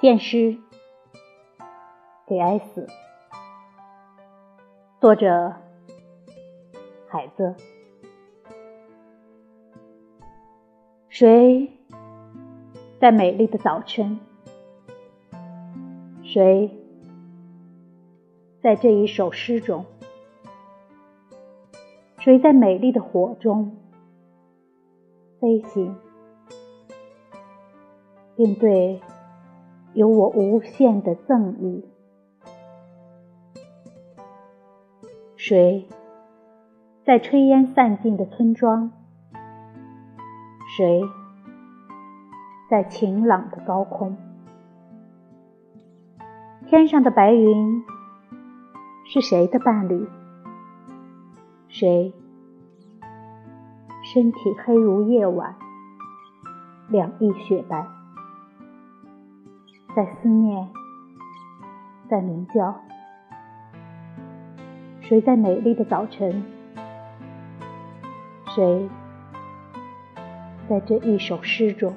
见诗给 S，作者海子。谁在美丽的早晨？谁在这一首诗中？谁在美丽的火中飞行，并对？有我无限的赠予。谁在炊烟散尽的村庄？谁在晴朗的高空？天上的白云是谁的伴侣？谁身体黑如夜晚，两翼雪白？在思念，在鸣叫。谁在美丽的早晨？谁在这一首诗中？